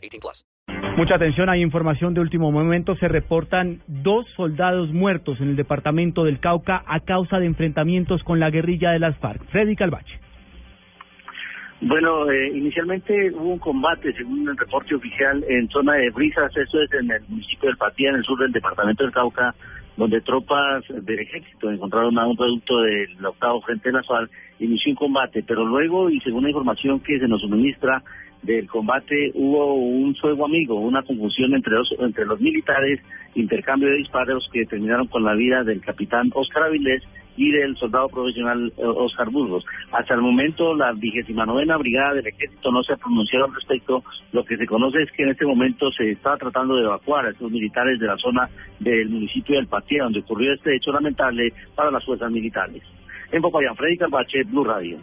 18 plus. Mucha atención, hay información de último momento. Se reportan dos soldados muertos en el departamento del Cauca a causa de enfrentamientos con la guerrilla de las FARC. Freddy Calvache. Bueno, eh, inicialmente hubo un combate, según el reporte oficial, en zona de Brisas, eso es en el municipio del Patía, en el sur del departamento del Cauca, donde tropas del ejército encontraron a un producto del octavo Frente de inició un combate, pero luego, y según la información que se nos suministra del combate, hubo un fuego amigo, una confusión entre, los, entre los militares, intercambio de disparos que terminaron con la vida del capitán Oscar Avilés y del soldado profesional eh, Oscar Burgos. Hasta el momento, la vigésima novena brigada del ejército no se ha pronunciado al respecto. Lo que se conoce es que en este momento se está tratando de evacuar a estos militares de la zona del municipio del Patía, donde ocurrió este hecho lamentable para las fuerzas militares. En Popayán, Freddy Carbache, Blue Radio.